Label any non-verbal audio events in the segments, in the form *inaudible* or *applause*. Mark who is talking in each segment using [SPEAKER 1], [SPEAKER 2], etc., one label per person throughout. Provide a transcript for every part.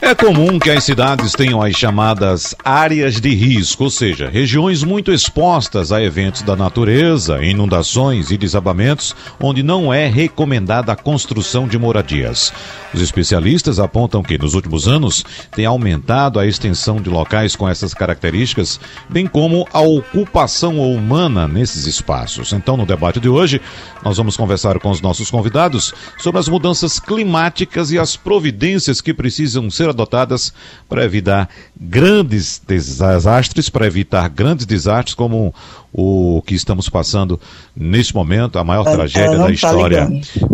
[SPEAKER 1] é comum que as cidades tenham as chamadas áreas de risco, ou seja, regiões muito expostas a eventos da natureza, inundações e desabamentos, onde não é recomendada a construção de moradias. Os especialistas apontam que, nos últimos anos, tem aumentado a extensão de locais com essas características, bem como a ocupação humana nesses espaços. Então, no debate de hoje, nós vamos conversar com os nossos convidados sobre as mudanças climáticas e as providências que precisam ser adotadas para evitar grandes desastres, para evitar grandes desastres como o que estamos passando neste momento, a maior tragédia da tá história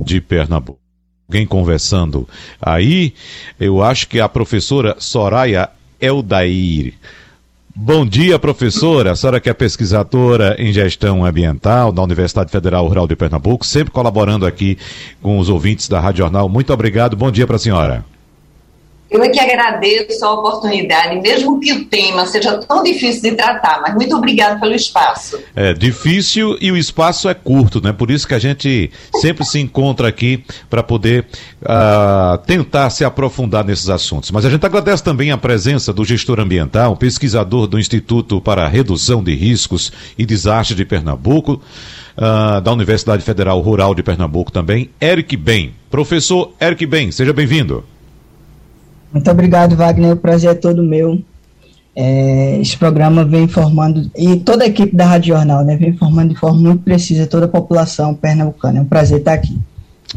[SPEAKER 1] de Pernambuco. Alguém conversando aí, eu acho que a professora Soraya Eldair. Bom dia, professora. A senhora que é pesquisadora em gestão ambiental da Universidade Federal Rural de Pernambuco, sempre colaborando aqui com os ouvintes da Rádio Jornal. Muito obrigado. Bom dia para a senhora.
[SPEAKER 2] Eu é que agradeço a oportunidade, mesmo que o tema seja tão difícil de tratar, mas muito obrigado pelo espaço.
[SPEAKER 1] É difícil e o espaço é curto, né? Por isso que a gente sempre se encontra aqui para poder uh, tentar se aprofundar nesses assuntos. Mas a gente agradece também a presença do gestor ambiental, pesquisador do Instituto para Redução de Riscos e Desastres de Pernambuco. Uh, da Universidade Federal Rural de Pernambuco também, Eric Ben. Professor Eric Ben, seja bem-vindo.
[SPEAKER 3] Muito obrigado, Wagner. O prazer é todo meu. É, esse programa vem informando, e toda a equipe da Rádio Jornal, né, vem informando de forma muito precisa toda a população pernambucana. É um prazer estar aqui.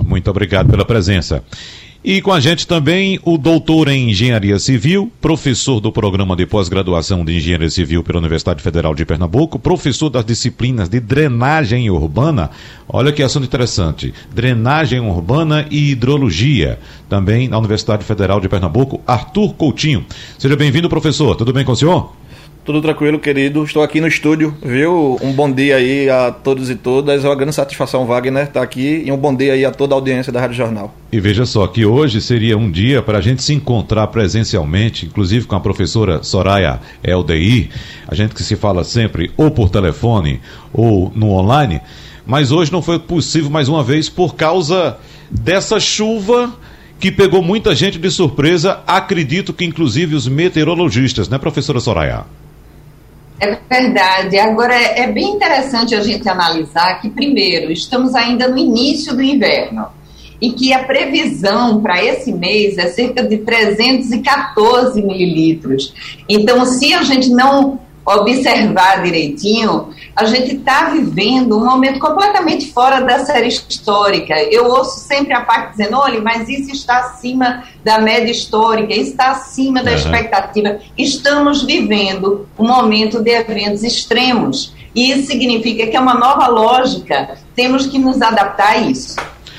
[SPEAKER 1] Muito obrigado pela presença. E com a gente também o doutor em Engenharia Civil, professor do programa de pós-graduação de Engenharia Civil pela Universidade Federal de Pernambuco, professor das disciplinas de drenagem urbana. Olha que assunto interessante. Drenagem urbana e hidrologia, também na Universidade Federal de Pernambuco, Arthur Coutinho. Seja bem-vindo, professor. Tudo bem com o senhor?
[SPEAKER 4] Tudo tranquilo, querido. Estou aqui no estúdio, viu? Um bom dia aí a todos e todas. É uma grande satisfação, Wagner, estar aqui. E um bom dia aí a toda a audiência da Rádio Jornal.
[SPEAKER 1] E veja só que hoje seria um dia para a gente se encontrar presencialmente, inclusive com a professora Soraya LDI. A gente que se fala sempre ou por telefone ou no online. Mas hoje não foi possível mais uma vez por causa dessa chuva que pegou muita gente de surpresa. Acredito que inclusive os meteorologistas, né, professora Soraya?
[SPEAKER 2] É verdade. Agora, é, é bem interessante a gente analisar que, primeiro, estamos ainda no início do inverno e que a previsão para esse mês é cerca de 314 mililitros. Então, se a gente não observar direitinho, a gente está vivendo um momento completamente fora da série histórica. Eu ouço sempre a parte dizendo, olha, mas isso está acima da média histórica, isso está acima da uhum. expectativa. Estamos vivendo um momento de eventos extremos. E isso significa que é uma nova lógica, temos que nos adaptar a isso.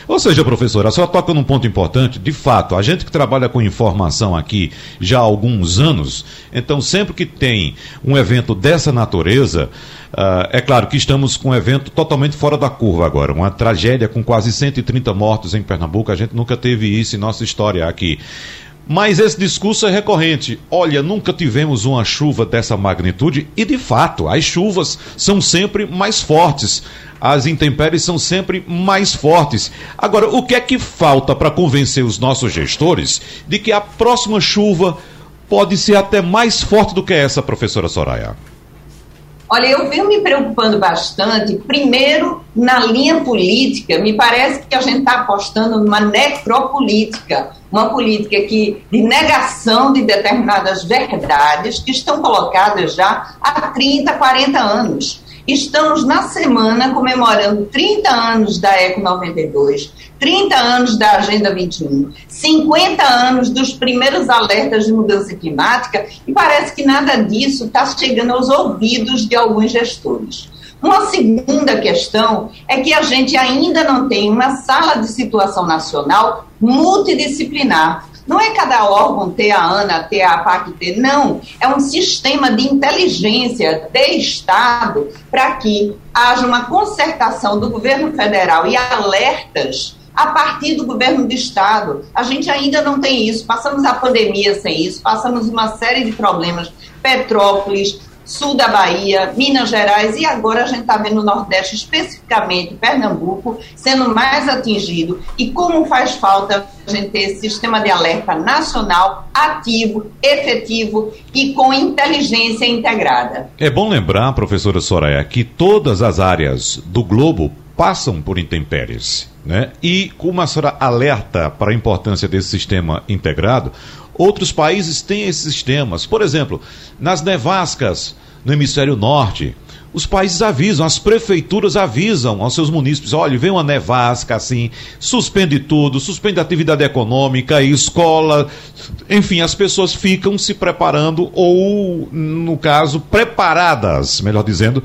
[SPEAKER 1] Ou seja, professora, senhora toca num ponto importante. De fato, a gente que trabalha com informação aqui já há alguns anos, então sempre que tem um evento dessa natureza, uh, é claro que estamos com um evento totalmente fora da curva agora. Uma tragédia com quase 130 mortos em Pernambuco. A gente nunca teve isso em nossa história aqui. Mas esse discurso é recorrente. Olha, nunca tivemos uma chuva dessa magnitude e, de fato, as chuvas são sempre mais fortes. As intempéries são sempre mais fortes. Agora, o que é que falta para convencer os nossos gestores de que a próxima chuva pode ser até mais forte do que essa, professora Soraya?
[SPEAKER 2] Olha, eu venho me preocupando bastante, primeiro, na linha política. Me parece que a gente está apostando numa necropolítica, uma política que, de negação de determinadas verdades que estão colocadas já há 30, 40 anos. Estamos na semana comemorando 30 anos da ECO 92, 30 anos da Agenda 21, 50 anos dos primeiros alertas de mudança climática e parece que nada disso está chegando aos ouvidos de alguns gestores. Uma segunda questão é que a gente ainda não tem uma sala de situação nacional multidisciplinar não é cada órgão ter a ANA, ter a APAC, ter, não. É um sistema de inteligência de Estado para que haja uma concertação do governo federal e alertas a partir do governo do Estado. A gente ainda não tem isso. Passamos a pandemia sem isso, passamos uma série de problemas. Petrópolis, sul da Bahia, Minas Gerais e agora a gente está vendo o Nordeste, especificamente Pernambuco, sendo mais atingido. E como faz falta a gente ter esse sistema de alerta nacional ativo, efetivo e com inteligência integrada.
[SPEAKER 1] É bom lembrar, professora Soraya, que todas as áreas do globo passam por intempéries. Né? E como a senhora alerta para a importância desse sistema integrado, Outros países têm esses sistemas. Por exemplo, nas nevascas no hemisfério norte, os países avisam, as prefeituras avisam aos seus munícipes: olha, vem uma nevasca assim, suspende tudo, suspende a atividade econômica, escola, enfim, as pessoas ficam se preparando, ou, no caso, preparadas, melhor dizendo,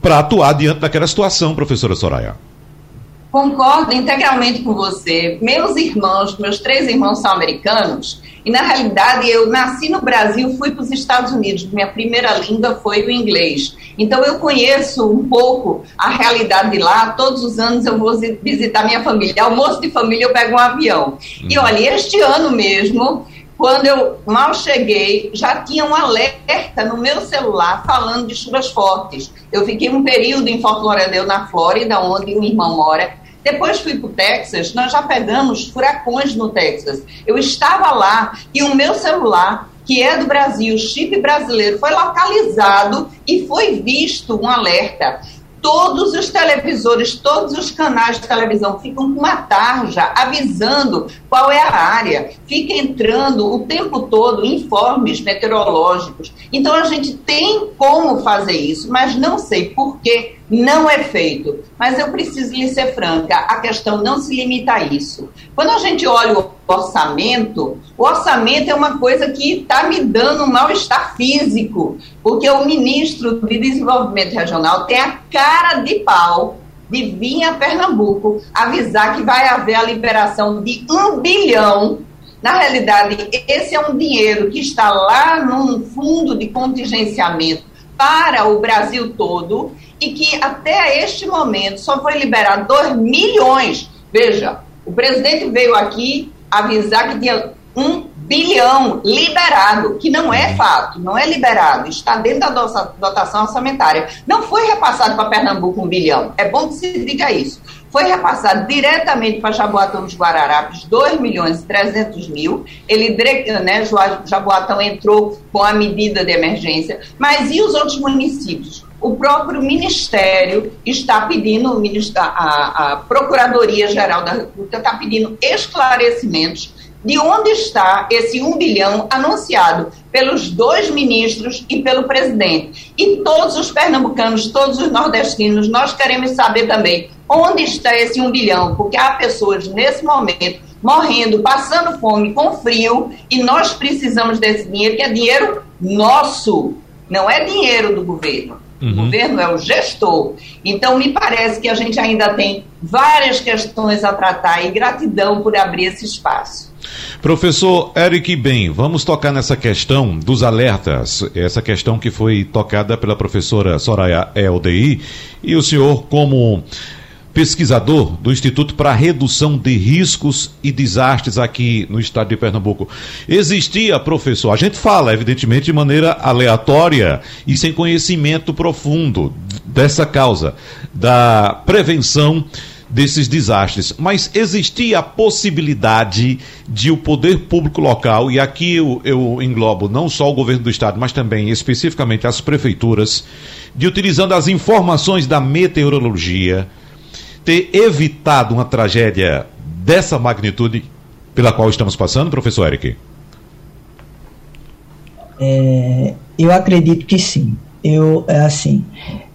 [SPEAKER 1] para atuar diante daquela situação, professora Soraya.
[SPEAKER 2] Concordo integralmente com você. Meus irmãos, meus três irmãos são americanos, e na realidade eu nasci no Brasil, fui para os Estados Unidos. Minha primeira língua foi o inglês. Então eu conheço um pouco a realidade de lá. Todos os anos eu vou visitar minha família. Almoço de família eu pego um avião. Uhum. E olha, este ano mesmo quando eu mal cheguei, já tinha um alerta no meu celular falando de chuvas fortes. Eu fiquei um período em Fort Lauderdale, na Flórida, onde um irmão mora, depois fui para o Texas, nós já pegamos furacões no Texas. Eu estava lá e o meu celular, que é do Brasil, chip brasileiro, foi localizado e foi visto um alerta todos os televisores, todos os canais de televisão ficam com uma tarja avisando qual é a área. Fica entrando o tempo todo informes meteorológicos. Então a gente tem como fazer isso, mas não sei por que não é feito. Mas eu preciso lhe ser franca, a questão não se limita a isso. Quando a gente olha o orçamento, o orçamento é uma coisa que está me dando um mal-estar físico, porque o ministro de Desenvolvimento Regional tem a cara de pau de vir a Pernambuco avisar que vai haver a liberação de um bilhão. Na realidade, esse é um dinheiro que está lá num fundo de contingenciamento para o Brasil todo e que até este momento só foi liberado 2 milhões. Veja, o presidente veio aqui avisar que tinha um bilhão liberado, que não é fato, não é liberado, está dentro da dotação orçamentária. Não foi repassado para Pernambuco um bilhão, é bom que se diga isso. Foi repassado diretamente para Jaboatão dos Guararapes 2 milhões e 300 mil. Ele, né, Jaboatão entrou com a medida de emergência. Mas e os outros municípios? O próprio Ministério está pedindo, a, a Procuradoria-Geral da República está pedindo esclarecimentos de onde está esse um bilhão anunciado pelos dois ministros e pelo presidente. E todos os pernambucanos, todos os nordestinos, nós queremos saber também onde está esse um bilhão, porque há pessoas nesse momento morrendo, passando fome, com frio, e nós precisamos desse dinheiro, que é dinheiro nosso, não é dinheiro do governo. Uhum. O governo é o gestor. Então, me parece que a gente ainda tem várias questões a tratar e gratidão por abrir esse espaço.
[SPEAKER 1] Professor Eric Bem, vamos tocar nessa questão dos alertas, essa questão que foi tocada pela professora Soraya LDI, e o senhor, como pesquisador do Instituto para Redução de Riscos e Desastres aqui no estado de Pernambuco. Existia, professor, a gente fala, evidentemente, de maneira aleatória e sem conhecimento profundo dessa causa, da prevenção desses desastres, mas existia a possibilidade de o poder público local, e aqui eu, eu, englobo não só o governo do estado, mas também especificamente as prefeituras, de utilizando as informações da meteorologia, ter evitado uma tragédia dessa magnitude pela qual estamos passando, professor Eric?
[SPEAKER 3] É, eu acredito que sim. Eu, é assim,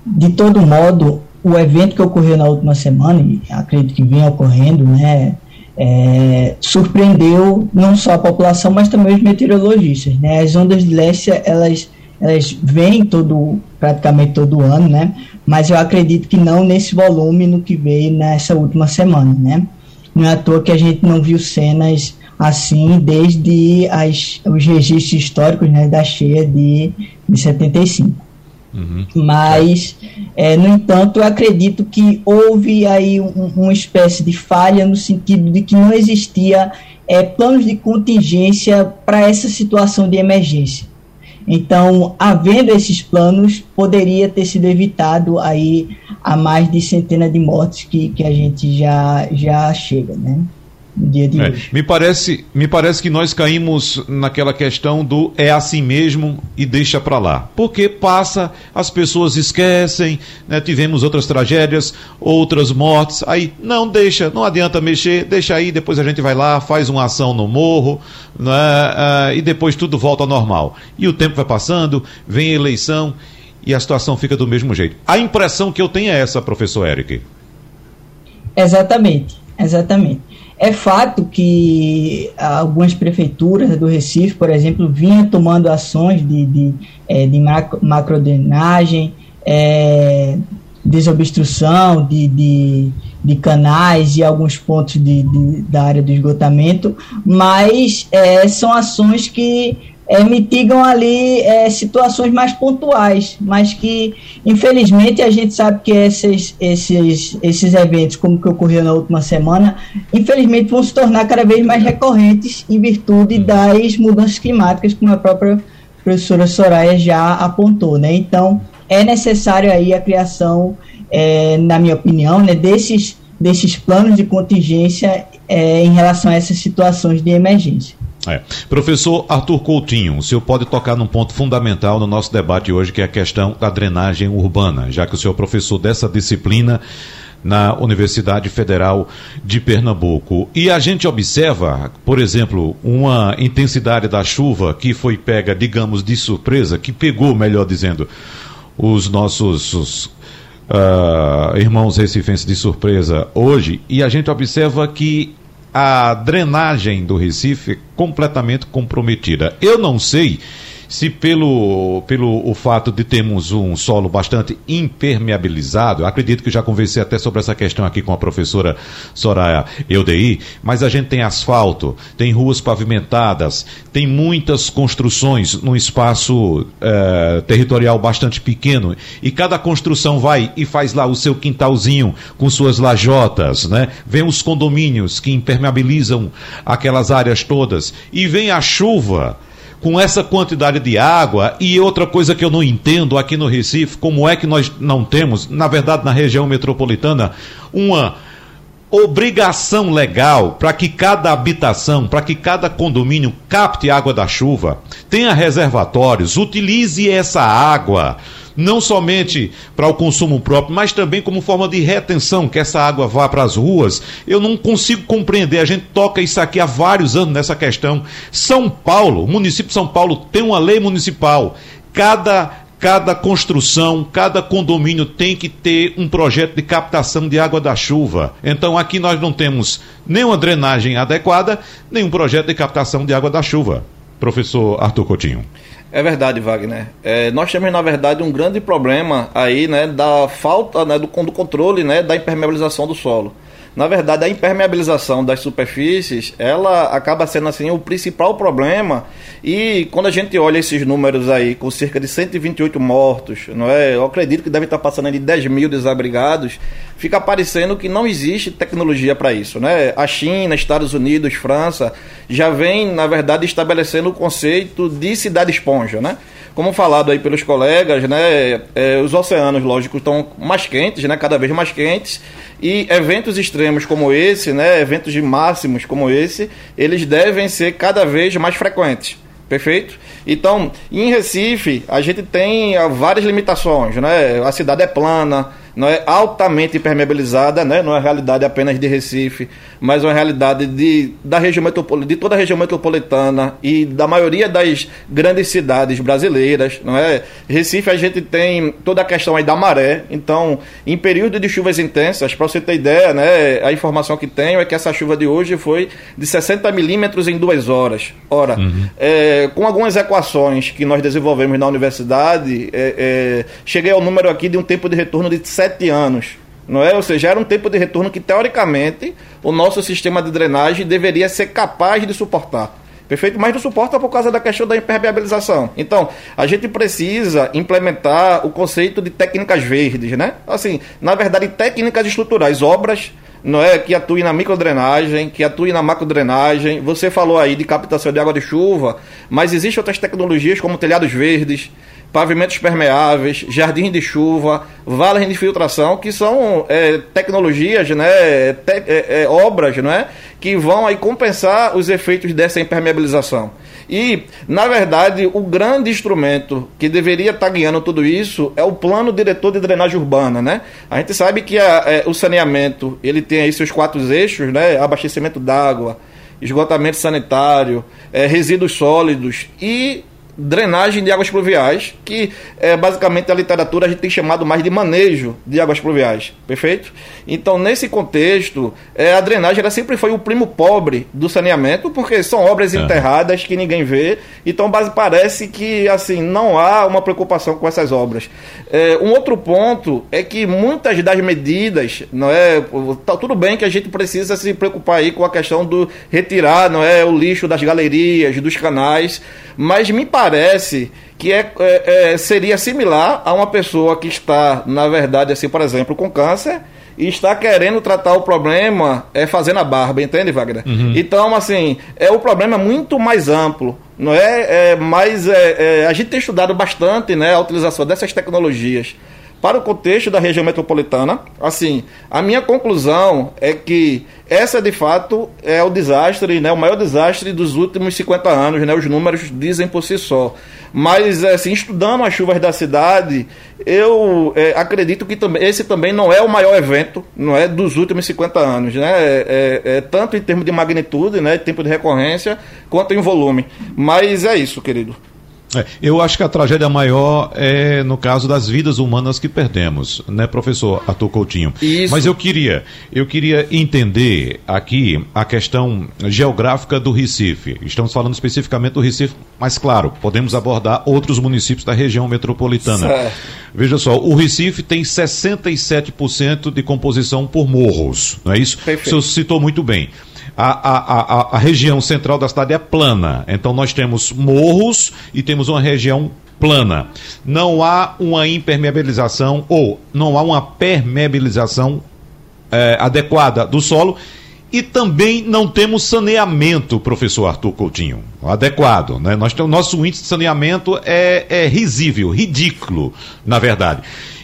[SPEAKER 3] de todo modo, o evento que ocorreu na última semana, e acredito que vem ocorrendo, né, é, surpreendeu não só a população, mas também os meteorologistas. Né? As ondas de leste, elas, elas vêm todo, praticamente todo ano, né? Mas eu acredito que não nesse volume no que veio nessa última semana, né? Não é à toa que a gente não viu cenas assim desde as, os registros históricos né, da cheia de, de 75. Uhum. Mas, é, no entanto, eu acredito que houve aí um, uma espécie de falha no sentido de que não existia é, planos de contingência para essa situação de emergência. Então, havendo esses planos, poderia ter sido evitado aí a mais de centenas de mortes que, que a gente já, já chega, né?
[SPEAKER 1] Dia de é, hoje. Me parece, me parece que nós caímos naquela questão do é assim mesmo e deixa para lá. Porque passa, as pessoas esquecem, né, tivemos outras tragédias, outras mortes, aí não deixa, não adianta mexer, deixa aí, depois a gente vai lá, faz uma ação no morro, né, uh, e depois tudo volta ao normal. E o tempo vai passando, vem a eleição e a situação fica do mesmo jeito. A impressão que eu tenho é essa, professor Eric.
[SPEAKER 3] Exatamente, exatamente. É fato que algumas prefeituras do Recife, por exemplo, vinham tomando ações de, de, é, de macro, macrodrenagem, é, desobstrução de, de, de, canais e alguns pontos de, de, da área do esgotamento, mas é, são ações que é, mitigam ali é, situações mais pontuais, mas que, infelizmente, a gente sabe que esses, esses, esses eventos, como que ocorreu na última semana, infelizmente vão se tornar cada vez mais recorrentes em virtude das mudanças climáticas, como a própria professora Soraya já apontou, né? Então, é necessário aí a criação, é, na minha opinião, né, desses, desses planos de contingência é, em relação a essas situações de emergência.
[SPEAKER 1] É. Professor Arthur Coutinho, o senhor pode tocar num ponto fundamental no nosso debate hoje, que é a questão da drenagem urbana, já que o senhor é professor dessa disciplina na Universidade Federal de Pernambuco. E a gente observa, por exemplo, uma intensidade da chuva que foi pega, digamos, de surpresa, que pegou, melhor dizendo, os nossos os, uh, irmãos recifenses de surpresa hoje, e a gente observa que a drenagem do Recife completamente comprometida. Eu não sei se pelo, pelo o fato de termos um solo bastante impermeabilizado, acredito que já conversei até sobre essa questão aqui com a professora Soraya Eudei, mas a gente tem asfalto, tem ruas pavimentadas, tem muitas construções num espaço eh, territorial bastante pequeno, e cada construção vai e faz lá o seu quintalzinho com suas lajotas, né? Vem os condomínios que impermeabilizam aquelas áreas todas, e vem a chuva com essa quantidade de água. E outra coisa que eu não entendo aqui no Recife, como é que nós não temos, na verdade na região metropolitana, uma obrigação legal para que cada habitação, para que cada condomínio capte água da chuva, tenha reservatórios, utilize essa água não somente para o consumo próprio, mas também como forma de retenção, que essa água vá para as ruas. Eu não consigo compreender. A gente toca isso aqui há vários anos nessa questão. São Paulo, o município de São Paulo tem uma lei municipal. Cada cada construção, cada condomínio tem que ter um projeto de captação de água da chuva. Então aqui nós não temos nem uma drenagem adequada, nem um projeto de captação de água da chuva. Professor Arthur Coutinho.
[SPEAKER 4] É verdade, Wagner. É, nós temos, na verdade, um grande problema aí, né, da falta né, do, do controle né, da impermeabilização do solo. Na verdade, a impermeabilização das superfícies, ela acaba sendo assim o principal problema. E quando a gente olha esses números aí, com cerca de 128 mortos, não é? Eu acredito que deve estar passando de 10 mil desabrigados. Fica parecendo que não existe tecnologia para isso, né? A China, Estados Unidos, França já vem, na verdade, estabelecendo o conceito de cidade esponja, né? Como falado aí pelos colegas, né, é, os oceanos, lógico, estão mais quentes, né, cada vez mais quentes, e eventos extremos como esse, né, eventos de máximos como esse, eles devem ser cada vez mais frequentes. Perfeito? Então, em Recife, a gente tem várias limitações, né? A cidade é plana, não é altamente impermeabilizada, né? não é realidade apenas de Recife, mas uma realidade de, da região de toda a região metropolitana e da maioria das grandes cidades brasileiras. Não é? Recife a gente tem toda a questão aí da maré, então em período de chuvas intensas, para você ter ideia, né, a informação que tenho é que essa chuva de hoje foi de 60 milímetros em duas horas. Ora, uhum. é, com algumas equações que nós desenvolvemos na universidade, é, é, cheguei ao número aqui de um tempo de retorno de sete anos. Não é? Ou seja, era um tempo de retorno que, teoricamente, o nosso sistema de drenagem deveria ser capaz de suportar. perfeito? Mas não suporta por causa da questão da impermeabilização. Então, a gente precisa implementar o conceito de técnicas verdes, né? Assim, na verdade, técnicas estruturais, obras não é que atue na microdrenagem, que atue na macrodrenagem. Você falou aí de captação de água de chuva, mas existem outras tecnologias como telhados verdes, pavimentos permeáveis, jardins de chuva, vales de filtração, que são é, tecnologias, né, te, é, é, obras, né, que vão aí compensar os efeitos dessa impermeabilização. E, na verdade, o grande instrumento que deveria estar guiando tudo isso é o plano diretor de drenagem urbana, né? A gente sabe que a, é, o saneamento ele tem aí seus quatro eixos, né? Abastecimento d'água, esgotamento sanitário, é, resíduos sólidos e drenagem de águas pluviais, que é, basicamente a literatura a gente tem chamado mais de manejo de águas pluviais, perfeito? Então, nesse contexto, é, a drenagem ela sempre foi o primo pobre do saneamento, porque são obras é. enterradas que ninguém vê, então base, parece que assim não há uma preocupação com essas obras. É, um outro ponto é que muitas das medidas, não é, tá tudo bem que a gente precisa se preocupar aí com a questão do retirar, não é, o lixo das galerias, dos canais, mas me parece que é, é, é, seria similar a uma pessoa que está, na verdade, assim, por exemplo, com câncer e está querendo tratar o problema é fazendo a barba, entende, Wagner? Uhum. Então, assim, é o problema muito mais amplo, não é? é mas é, é, a gente tem estudado bastante, né, a utilização dessas tecnologias para o contexto da região metropolitana. Assim, a minha conclusão é que essa de fato é o desastre, né, o maior desastre dos últimos 50 anos, né, os números dizem por si só. Mas, assim, estudando as chuvas da cidade, eu é, acredito que também, esse também não é o maior evento, não é dos últimos 50 anos, né? É, é, é tanto em termos de magnitude, né, tempo de recorrência, quanto em volume. Mas é isso, querido.
[SPEAKER 1] É, eu acho que a tragédia maior é no caso das vidas humanas que perdemos, né, professor Arthur Coutinho? Isso. Mas eu queria, eu queria entender aqui a questão geográfica do Recife. Estamos falando especificamente do Recife, mas claro, podemos abordar outros municípios da região metropolitana. Certo. Veja só, o Recife tem 67% de composição por morros, não é isso? Perfeito. O senhor citou muito bem a, a, a, a região central da cidade é plana. Então nós temos morros e temos uma região plana. Não há uma impermeabilização ou não há uma permeabilização é, adequada do solo e também não temos saneamento, professor Arthur Coutinho, adequado. Né? Nós nosso índice de saneamento é, é risível, ridículo, na verdade.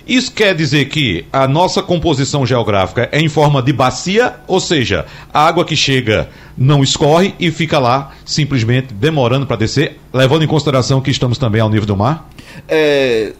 [SPEAKER 1] Isso quer dizer que a nossa composição geográfica é em forma de bacia, ou seja, a água que chega não escorre e fica lá simplesmente demorando para descer, levando em consideração que estamos também ao nível do mar?
[SPEAKER 4] É,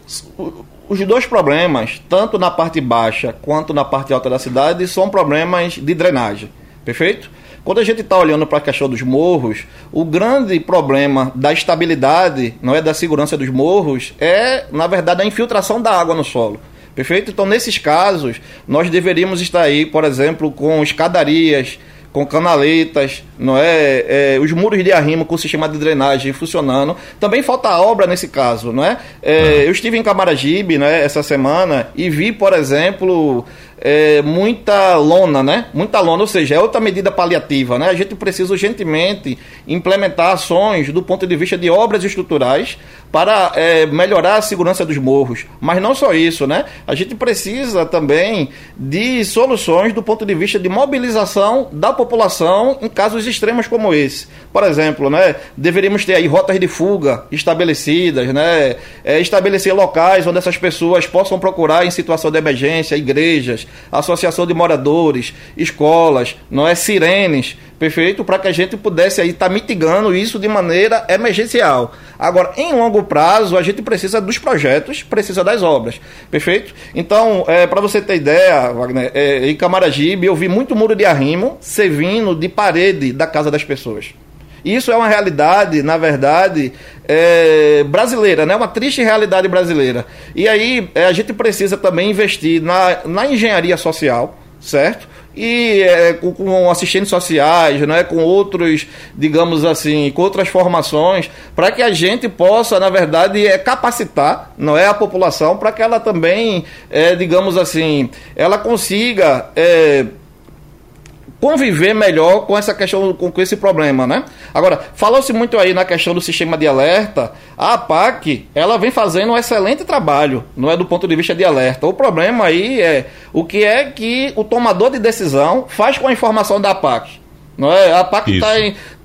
[SPEAKER 4] os dois problemas, tanto na parte baixa quanto na parte alta da cidade, são problemas de drenagem. Perfeito? Quando a gente está olhando para a questão dos morros, o grande problema da estabilidade, não é da segurança dos morros, é, na verdade, a infiltração da água no solo. Perfeito? Então, nesses casos, nós deveríamos estar aí, por exemplo, com escadarias, com canaletas, não é? é? os muros de arrimo com o sistema de drenagem funcionando. Também falta obra nesse caso, não é? é eu estive em Camaragibe, né, essa semana e vi, por exemplo, é, muita lona, né? Muita lona, ou seja, é outra medida paliativa, né? A gente precisa urgentemente implementar ações do ponto de vista de obras estruturais para é, melhorar a segurança dos morros. Mas não só isso, né? A gente precisa também de soluções do ponto de vista de mobilização da população em casos extremos como esse. Por exemplo, né? Deveríamos ter aí rotas de fuga estabelecidas, né? É, estabelecer locais onde essas pessoas possam procurar em situação de emergência, igrejas, associação de moradores, escolas, não é sirenes, perfeito, para que a gente pudesse aí estar tá mitigando isso de maneira emergencial. Agora, em longo prazo, a gente precisa dos projetos, precisa das obras, perfeito? Então, é, para você ter ideia, Wagner, é, em Camaragibe eu vi muito muro de arrimo servindo de parede da casa das pessoas. Isso é uma realidade, na verdade, é, brasileira, né? uma triste realidade brasileira. E aí é, a gente precisa também investir na, na engenharia social, certo? E é, com, assistentes sociais, né? com outros, digamos assim, com outras formações, para que a gente possa, na verdade, é, capacitar não é, a população para que ela também, é, digamos assim, ela consiga. É, conviver melhor com essa questão, com, esse problema, né? Agora, falou-se muito aí na questão do sistema de alerta. A APAC, ela vem fazendo um excelente trabalho, não é do ponto de vista de alerta. O problema aí é o que é que o tomador de decisão faz com a informação da APAC. Não é? A PAC está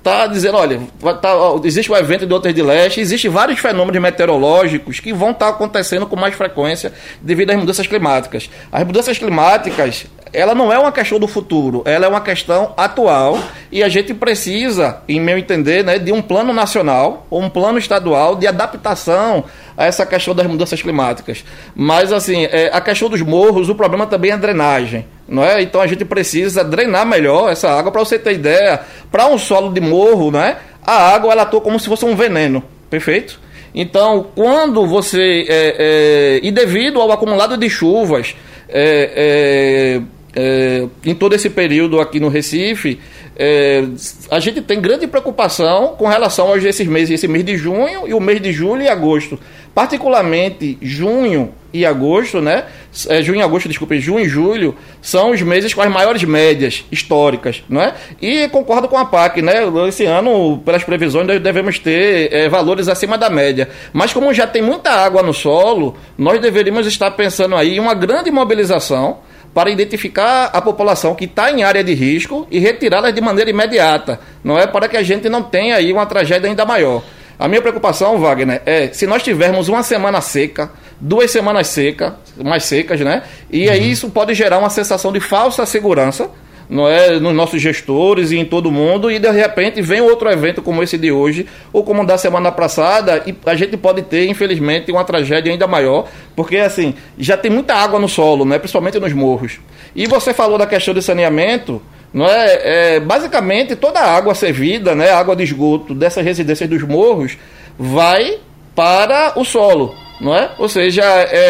[SPEAKER 4] tá dizendo, olha, tá, existe o evento de Outras de Leste, existem vários fenômenos meteorológicos que vão estar tá acontecendo com mais frequência devido às mudanças climáticas. As mudanças climáticas, ela não é uma questão do futuro, ela é uma questão atual e a gente precisa, em meu entender, né, de um plano nacional ou um plano estadual de adaptação a essa questão das mudanças climáticas. Mas, assim, é, a questão dos morros, o problema também é a drenagem. Não é? Então a gente precisa drenar melhor essa água. Para você ter ideia, para um solo de morro, né, a água ela atua como se fosse um veneno. Perfeito? Então, quando você. É, é, e devido ao acumulado de chuvas é, é, é, em todo esse período aqui no Recife, é, a gente tem grande preocupação com relação a esses meses, esse mês de junho e o mês de julho e agosto. Particularmente junho e agosto, né? É, junho e agosto, desculpe, junho e julho são os meses com as maiores médias históricas, não é? E concordo com a PAC, né? Esse ano, pelas previsões, nós devemos ter é, valores acima da média. Mas como já tem muita água no solo, nós deveríamos estar pensando aí em uma grande mobilização para identificar a população que está em área de risco e retirá-las de maneira imediata, não é para que a gente não tenha aí uma tragédia ainda maior. A minha preocupação, Wagner, é se nós tivermos uma semana seca, duas semanas seca, mais secas, né? E aí uhum. isso pode gerar uma sensação de falsa segurança não é, nos nossos gestores e em todo mundo, e de repente vem outro evento como esse de hoje, ou como da semana passada, e a gente pode ter, infelizmente, uma tragédia ainda maior, porque assim, já tem muita água no solo, né, principalmente nos morros. E você falou da questão de saneamento, não é, é basicamente toda a água servida, né, água de esgoto dessas residências dos morros vai para o solo, não é? Ou seja,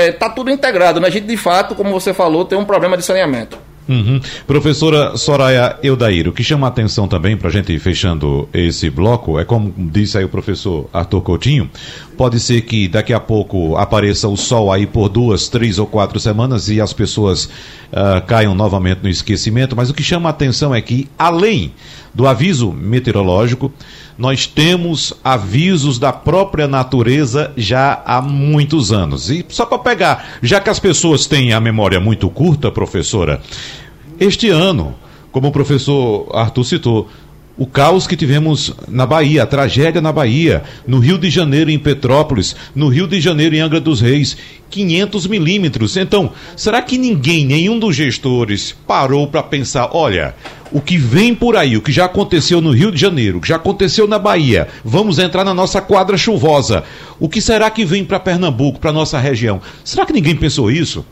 [SPEAKER 4] está é, tudo integrado. Né? A gente, de fato, como você falou, tem um problema de saneamento.
[SPEAKER 1] Uhum. Professora Soraya Eudair, o que chama a atenção também para a gente fechando esse bloco é como disse aí o professor Arthur Coutinho, pode ser que daqui a pouco apareça o sol aí por duas, três ou quatro semanas e as pessoas uh, caiam novamente no esquecimento, mas o que chama a atenção é que além do aviso meteorológico, nós temos avisos da própria natureza já há muitos anos. E só para pegar, já que as pessoas têm a memória muito curta, professora, este ano, como o professor Arthur citou, o caos que tivemos na Bahia, a tragédia na Bahia, no Rio de Janeiro, em Petrópolis, no Rio de Janeiro, em Angra dos Reis, 500 milímetros. Então, será que ninguém, nenhum dos gestores, parou para pensar: olha, o que vem por aí, o que já aconteceu no Rio de Janeiro, o que já aconteceu na Bahia, vamos entrar na nossa quadra chuvosa. O que será que vem para Pernambuco, para nossa região? Será que ninguém pensou isso?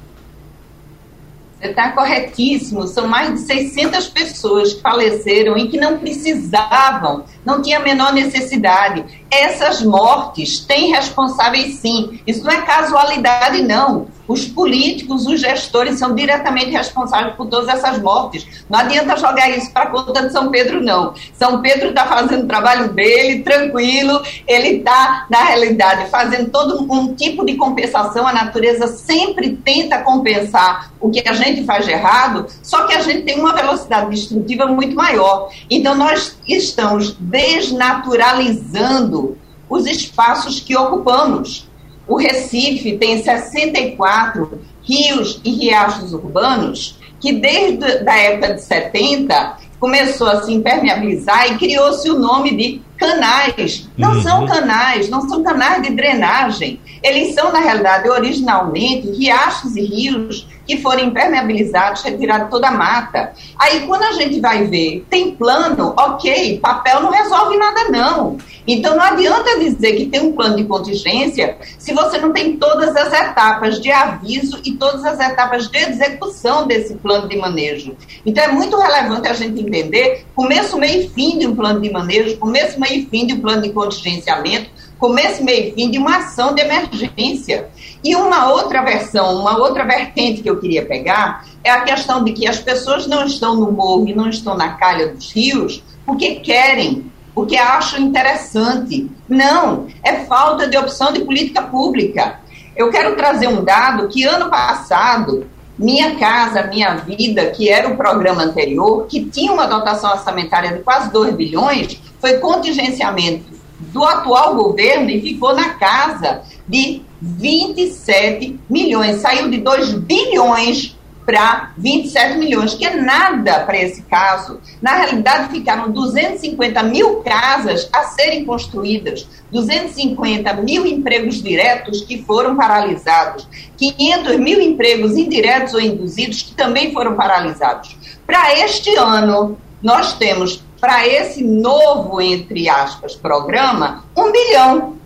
[SPEAKER 2] Está corretíssimo. São mais de 600 pessoas que faleceram e que não precisavam, não tinha a menor necessidade. Essas mortes têm responsáveis, sim. Isso não é casualidade, não. Os políticos, os gestores são diretamente responsáveis por todas essas mortes. Não adianta jogar isso para conta de São Pedro, não. São Pedro está fazendo o trabalho dele, tranquilo, ele está, na realidade, fazendo todo um tipo de compensação. A natureza sempre tenta compensar o que a gente faz de errado, só que a gente tem uma velocidade destrutiva muito maior. Então, nós estamos desnaturalizando os espaços que ocupamos. O Recife tem 64 rios e riachos urbanos que desde a época de 70 começou a se impermeabilizar e criou-se o nome de canais. Não uhum. são canais, não são canais de drenagem. Eles são, na realidade, originalmente riachos e rios que foram impermeabilizados, retirados toda a mata. Aí, quando a gente vai ver, tem plano, ok, papel não resolve nada, não. Então, não adianta dizer que tem um plano de contingência se você não tem todas as etapas de aviso e todas as etapas de execução desse plano de manejo. Então, é muito relevante a gente entender começo, meio e fim de um plano de manejo, começo, meio e fim de um plano de contingenciamento, começo, meio e fim de uma ação de emergência. E uma outra versão, uma outra vertente que eu queria pegar é a questão de que as pessoas não estão no morro e não estão na calha dos rios porque querem, porque acham interessante. Não, é falta de opção de política pública. Eu quero trazer um dado que ano passado Minha Casa Minha Vida, que era o programa anterior, que tinha uma dotação orçamentária de quase 2 bilhões, foi contingenciamento do atual governo e ficou na casa de 27 milhões. Saiu de 2 bilhões para 27 milhões, que é nada para esse caso. Na realidade, ficaram 250 mil casas a serem construídas, 250 mil empregos diretos que foram paralisados, 500 mil empregos indiretos ou induzidos que também foram paralisados. Para este ano, nós temos, para esse novo, entre aspas, programa, um bilhão.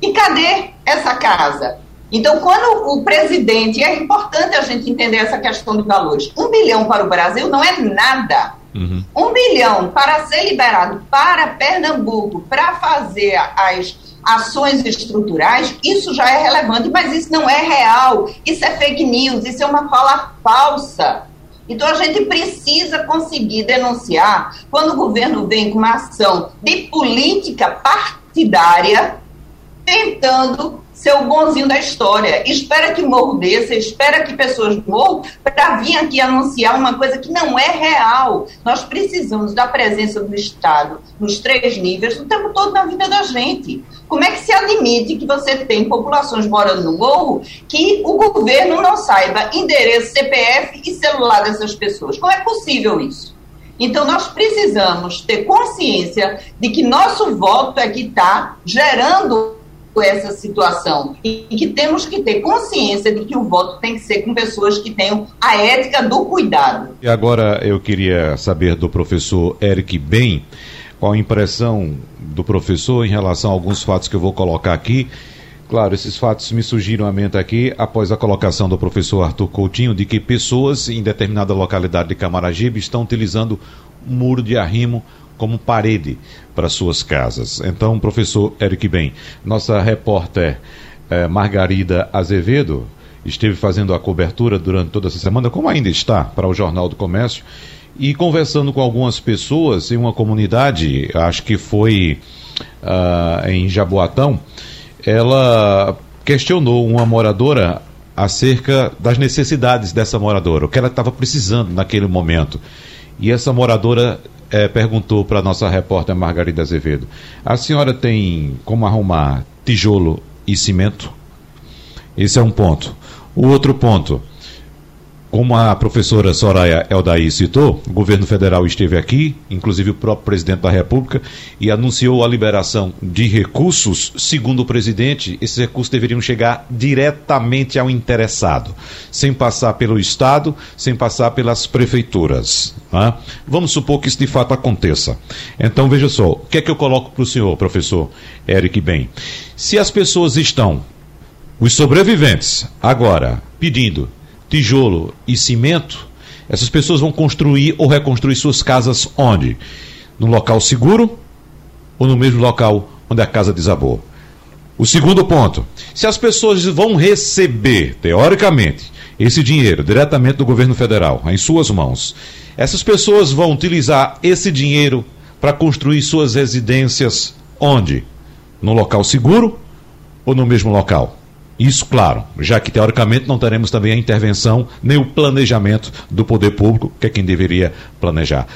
[SPEAKER 2] E cadê essa casa? Então, quando o presidente, é importante a gente entender essa questão de valores. Um bilhão para o Brasil não é nada. Uhum. Um bilhão para ser liberado para Pernambuco para fazer as ações estruturais, isso já é relevante, mas isso não é real. Isso é fake news, isso é uma fala falsa. Então a gente precisa conseguir denunciar quando o governo vem com uma ação de política partidária tentando ser o bonzinho da história. Espera que morro desça, espera que pessoas morram para vir aqui anunciar uma coisa que não é real. Nós precisamos da presença do Estado nos três níveis o tempo todo na vida da gente. Como é que se admite que você tem populações morando no morro que o governo não saiba endereço, CPF e celular dessas pessoas? Como é possível isso? Então, nós precisamos ter consciência de que nosso voto é que está gerando essa situação e que temos que ter consciência de que o voto tem que ser com pessoas que tenham a ética do cuidado.
[SPEAKER 1] E agora eu queria saber do professor Eric Bem qual a impressão do professor em relação a alguns fatos que eu vou colocar aqui. Claro, esses fatos me surgiram à mente aqui após a colocação do professor Arthur Coutinho de que pessoas em determinada localidade de Camaragibe estão utilizando muro de arrimo como parede para suas casas. Então, professor Eric Bem, nossa repórter eh, Margarida Azevedo esteve fazendo a cobertura durante toda essa semana, como ainda está, para o Jornal do Comércio, e conversando com algumas pessoas em uma comunidade, acho que foi uh, em Jaboatão, ela questionou uma moradora acerca das necessidades dessa moradora, o que ela estava precisando naquele momento. E essa moradora é, perguntou para a nossa repórter Margarida Azevedo: a senhora tem como arrumar tijolo e cimento? Esse é um ponto. O outro ponto. Como a professora Soraya Eldaí citou, o governo federal esteve aqui, inclusive o próprio presidente da República, e anunciou a liberação de recursos. Segundo o presidente, esses recursos deveriam chegar diretamente ao interessado, sem passar pelo Estado, sem passar pelas prefeituras. Né? Vamos supor que isso de fato aconteça. Então, veja só, o que é que eu coloco para o senhor, professor Eric Bem? Se as pessoas estão, os sobreviventes, agora, pedindo tijolo e cimento, essas pessoas vão construir ou reconstruir suas casas onde? No local seguro ou no mesmo local onde a casa desabou? O segundo ponto: se as pessoas vão receber, teoricamente, esse dinheiro diretamente do governo federal, em suas mãos, essas pessoas vão utilizar esse dinheiro para construir suas residências onde? No local seguro ou no mesmo local? Isso, claro, já que teoricamente não teremos também a intervenção nem o planejamento do poder público, que é quem deveria planejar.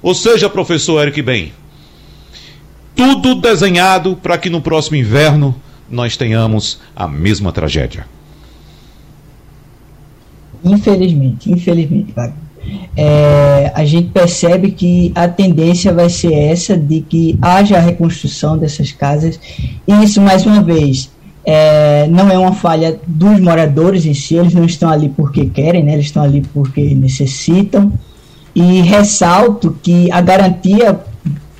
[SPEAKER 1] Ou seja, professor Eric Bem, tudo desenhado para que no próximo inverno nós tenhamos a mesma tragédia.
[SPEAKER 3] Infelizmente, infelizmente, Wagner. É, a gente percebe que a tendência vai ser essa de que haja a reconstrução dessas casas e isso mais uma vez é, não é uma falha dos moradores em si, eles não estão ali porque querem, né, eles estão ali porque necessitam. E ressalto que a garantia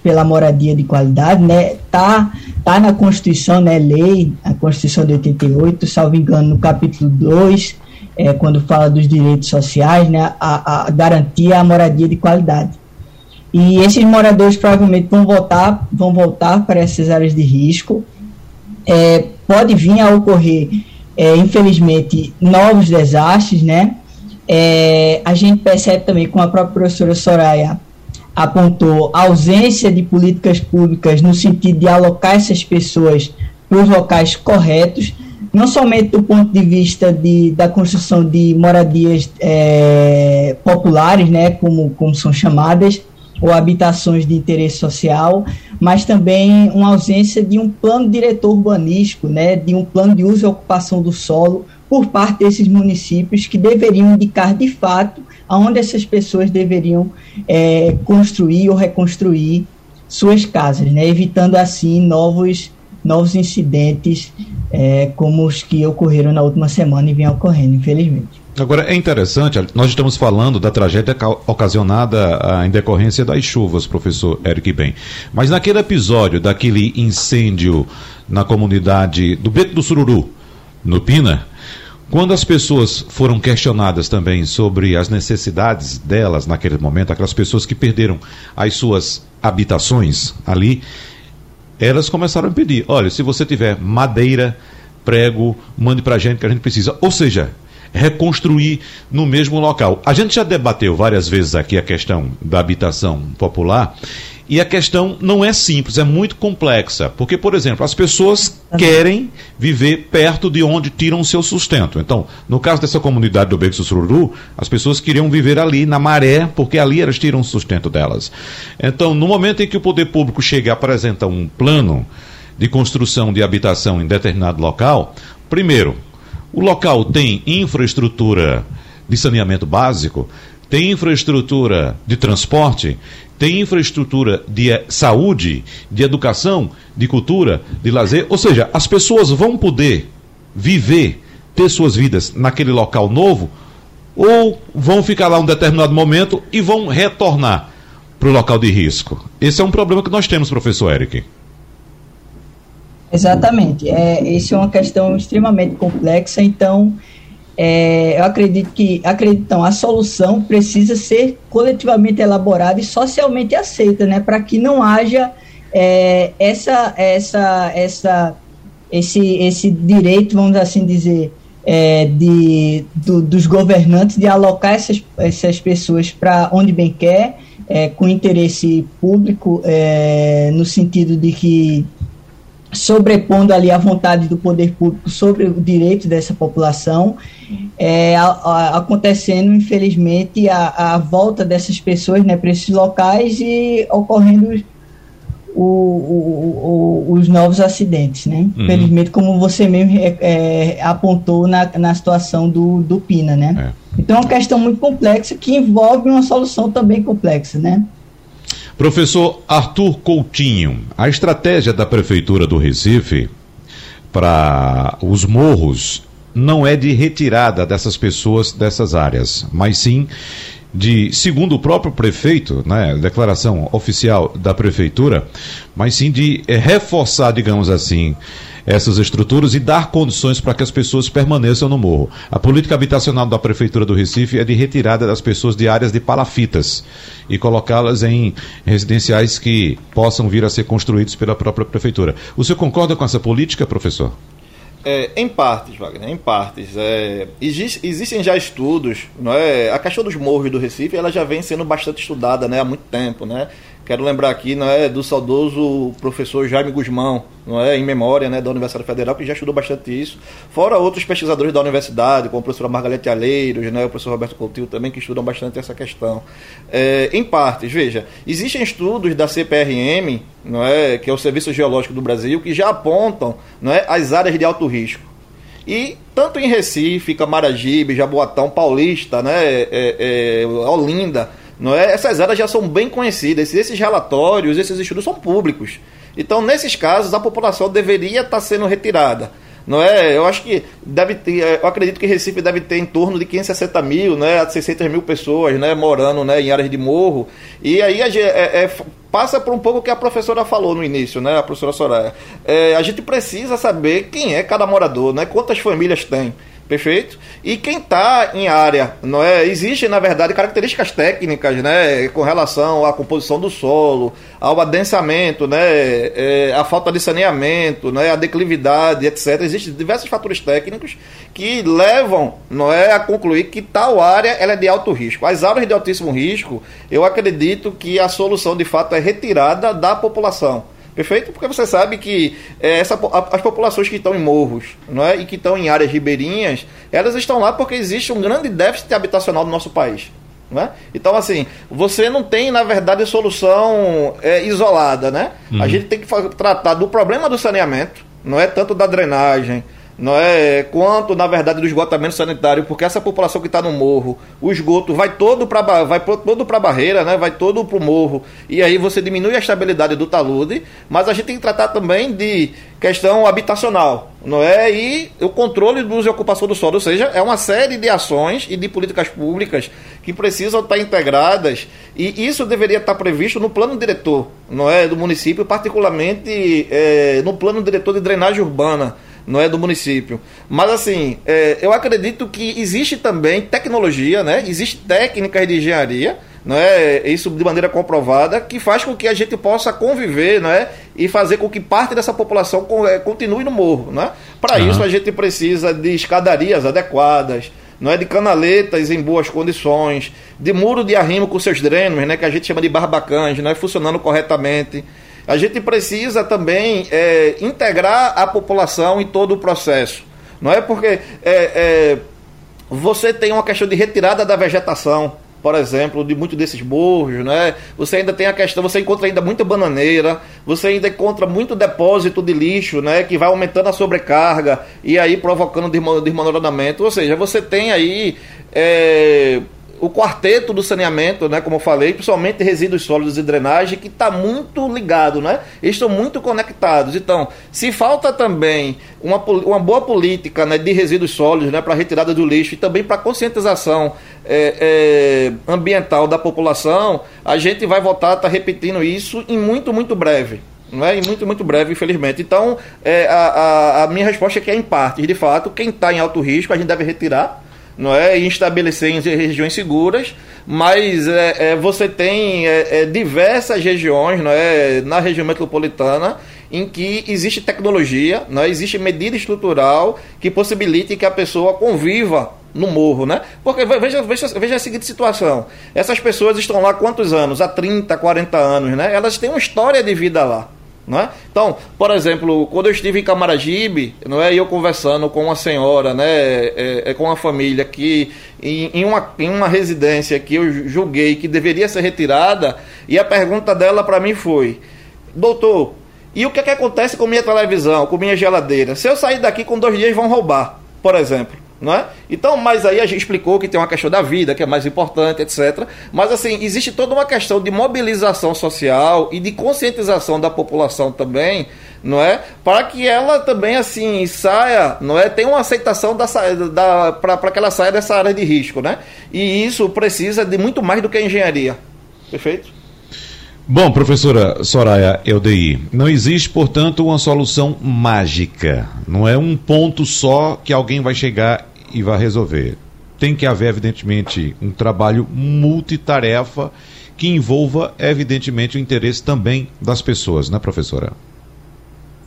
[SPEAKER 3] pela moradia de qualidade né, tá, tá na Constituição, né, lei, a Constituição de 88, salvo engano, no capítulo 2, é, quando fala dos direitos sociais, né, a, a garantia à moradia de qualidade. E esses moradores provavelmente vão voltar, vão voltar para essas áreas de risco, é, pode vir a ocorrer, é, infelizmente, novos desastres, né? É, a gente percebe também, como a própria professora Soraya apontou, a ausência de políticas públicas no sentido de alocar essas pessoas para os locais corretos. não somente do ponto de vista de, da construção de moradias é, populares, né, como, como são chamadas, ou habitações de interesse social, mas também uma ausência de um plano diretor urbanístico, né, de um plano de uso e ocupação do solo por parte desses municípios que deveriam indicar de fato aonde essas pessoas deveriam é, construir ou reconstruir suas casas, né, evitando assim novos novos incidentes é, como os que ocorreram na última semana e vêm ocorrendo, infelizmente.
[SPEAKER 1] Agora, é interessante, nós estamos falando da tragédia ocasionada ah, em decorrência das chuvas, professor Eric Ben. Mas naquele episódio daquele incêndio na comunidade do Beco do Sururu, no Pina, quando as pessoas foram questionadas também sobre as necessidades delas naquele momento, aquelas pessoas que perderam as suas habitações ali, elas começaram a pedir: olha, se você tiver madeira, prego, mande para a gente que a gente precisa. Ou seja, reconstruir no mesmo local. A gente já debateu várias vezes aqui a questão da habitação popular e a questão não é simples, é muito complexa. Porque, por exemplo, as pessoas querem viver perto de onde tiram o seu sustento. Então, no caso dessa comunidade do Beco Sururu, as pessoas queriam viver ali na maré, porque ali elas tiram o sustento delas. Então, no momento em que o poder público chega e apresenta um plano de construção de habitação em determinado local, primeiro, o local tem infraestrutura de saneamento básico, tem infraestrutura de transporte, tem infraestrutura de eh, saúde, de educação, de cultura, de lazer. Ou seja, as pessoas vão poder viver, ter suas vidas naquele local novo, ou vão ficar lá um determinado momento e vão retornar para o local de risco. Esse é um problema que nós temos, professor Eric.
[SPEAKER 3] Exatamente. É, isso é uma questão extremamente complexa, então é, eu acredito que acredito, então, a solução precisa ser coletivamente elaborada e socialmente aceita, né, para que não haja é, essa, essa, essa, esse, esse direito, vamos assim dizer, é, de, do, dos governantes de alocar essas, essas pessoas para onde bem quer, é, com interesse público, é, no sentido de que sobrepondo ali a vontade do poder público sobre o direito dessa população, é, a, a, acontecendo, infelizmente, a, a, volta dessas pessoas né, para esses locais e ocorrendo o, o, o, os novos acidentes. Né? Uhum. Infelizmente, como você mesmo é, é, apontou na, na situação do, do Pina. Né? É. Então, é uma questão muito complexa que envolve uma solução também complexa. Né?
[SPEAKER 1] Professor Arthur Coutinho, a estratégia da Prefeitura do Recife para os morros não é de retirada dessas pessoas dessas áreas, mas sim de, segundo o próprio prefeito, né, declaração oficial da prefeitura, mas sim de é, reforçar, digamos assim, essas estruturas e dar condições para que as pessoas permaneçam no morro. A política habitacional da Prefeitura do Recife é de retirada das pessoas de áreas de palafitas e colocá-las em residenciais que possam vir a ser construídos pela própria Prefeitura. O senhor concorda com essa política, professor?
[SPEAKER 4] É, em partes, Wagner, em partes. É, existe, existem já estudos, não é? A questão dos morros do Recife, ela já vem sendo bastante estudada, né, há muito tempo, né? Quero lembrar aqui, não é, do saudoso professor Jaime Guzmão, não é, em memória, né, da Universidade Federal, que já estudou bastante isso. Fora outros pesquisadores da universidade, como a professora Margarete Alheiros, né, o professor Roberto Coutinho também, que estudam bastante essa questão. É, em partes, veja, existem estudos da CPRM, não é, que é o Serviço Geológico do Brasil, que já apontam, não é, as áreas de alto risco. E tanto em Recife, Camaragibe, Jaboatão, Paulista, né, é, é, Olinda, não é? Essas áreas já são bem conhecidas, esses relatórios, esses estudos são públicos. Então, nesses casos, a população deveria estar sendo retirada. Não é? Eu acho que deve ter, é, eu acredito que Recife deve ter em torno de 560 mil, né, a 600 mil pessoas, né, morando, né, em áreas de morro. E aí a, é, é, passa por um pouco o que a professora falou no início, né, a professora Soraya. É, a gente precisa saber quem é cada morador, né, quantas famílias tem. Perfeito? E quem está em área, não é? Existem, na verdade, características técnicas, né? Com relação à composição do solo, ao adensamento, né? É, a falta de saneamento, né? A declividade, etc. Existem diversos fatores técnicos que levam, não é? A concluir que tal área ela é de alto risco. As áreas de altíssimo risco, eu acredito que a solução, de fato, é retirada da população Perfeito? Porque você sabe que é, essa, as populações que estão em morros não é? e que estão em áreas ribeirinhas, elas estão lá porque existe um grande déficit habitacional no nosso país. Não é? Então, assim, você não tem, na verdade, solução é, isolada. Né? Uhum. A gente tem que tratar do problema do saneamento, não é tanto da drenagem, não é? Quanto na verdade do esgotamento sanitário, porque essa população que está no morro, o esgoto vai todo para vai todo para a barreira, né? Vai todo para o morro. E aí você diminui a estabilidade do talude, mas a gente tem que tratar também de questão habitacional, não é? E o controle do uso e ocupação do solo, ou seja, é uma série de ações e de políticas públicas que precisam estar integradas. E isso deveria estar previsto no plano diretor, não é, do município, particularmente é, no plano diretor de drenagem urbana não é do município. Mas assim, é, eu acredito que existe também tecnologia, né? Existe técnicas de engenharia, não é? Isso de maneira comprovada, que faz com que a gente possa conviver, não é? E fazer com que parte dessa população é, continue no morro, não é? Para uhum. isso a gente precisa de escadarias adequadas, não é de canaletas em boas condições, de muro de arrimo com seus drenos, né, que a gente chama de barbacãs, não é funcionando corretamente. A gente precisa também é, integrar a população em todo o processo. Não é porque é, é, você tem uma questão de retirada da vegetação, por exemplo, de muitos desses morros, né? Você ainda tem a questão, você encontra ainda muita bananeira, você ainda encontra muito depósito de lixo, né? Que vai aumentando a sobrecarga e aí provocando desmoronamento. Ou seja, você tem aí é, o quarteto do saneamento, né, como eu falei, principalmente resíduos sólidos e drenagem, que está muito ligado, né? Estão muito conectados. Então, se falta também uma, uma boa política né, de resíduos sólidos né, para retirada do lixo e também para conscientização é, é, ambiental da população, a gente vai voltar a estar tá repetindo isso em muito, muito breve. Não é? Em muito, muito breve, infelizmente. Então, é, a, a, a minha resposta é que é em parte. De fato, quem está em alto risco, a gente deve retirar não é e estabelecer em regiões seguras, mas é, é você tem é, é, diversas regiões, não é, na região metropolitana em que existe tecnologia, não é, existe medida estrutural que possibilite que a pessoa conviva no morro, né? Porque veja, veja, veja a seguinte situação: essas pessoas estão lá quantos anos? Há 30, 40 anos, né? Elas têm uma história de vida lá. Não é? Então, por exemplo, quando eu estive em Camaragibe, não é, eu conversando com uma senhora, né, é, é, com uma família que em, em, uma, em uma residência que eu julguei que deveria ser retirada, e a pergunta dela para mim foi: "Doutor, e o que, é que acontece com minha televisão, com minha geladeira? Se eu sair daqui com dois dias vão roubar, por exemplo?" Não é? Então, mas aí a gente explicou que tem uma questão da vida, que é mais importante, etc. Mas assim, existe toda uma questão de mobilização social e de conscientização da população também, não é? Para que ela também assim saia, não é? Tem uma aceitação da, da para que ela saia dessa área de risco, né? E isso precisa de muito mais do que a engenharia. Perfeito?
[SPEAKER 1] Bom, professora Soraya Eldi, não existe, portanto, uma solução mágica. Não é um ponto só que alguém vai chegar e vai resolver. Tem que haver, evidentemente, um trabalho multitarefa que envolva, evidentemente, o interesse também das pessoas, né, professora?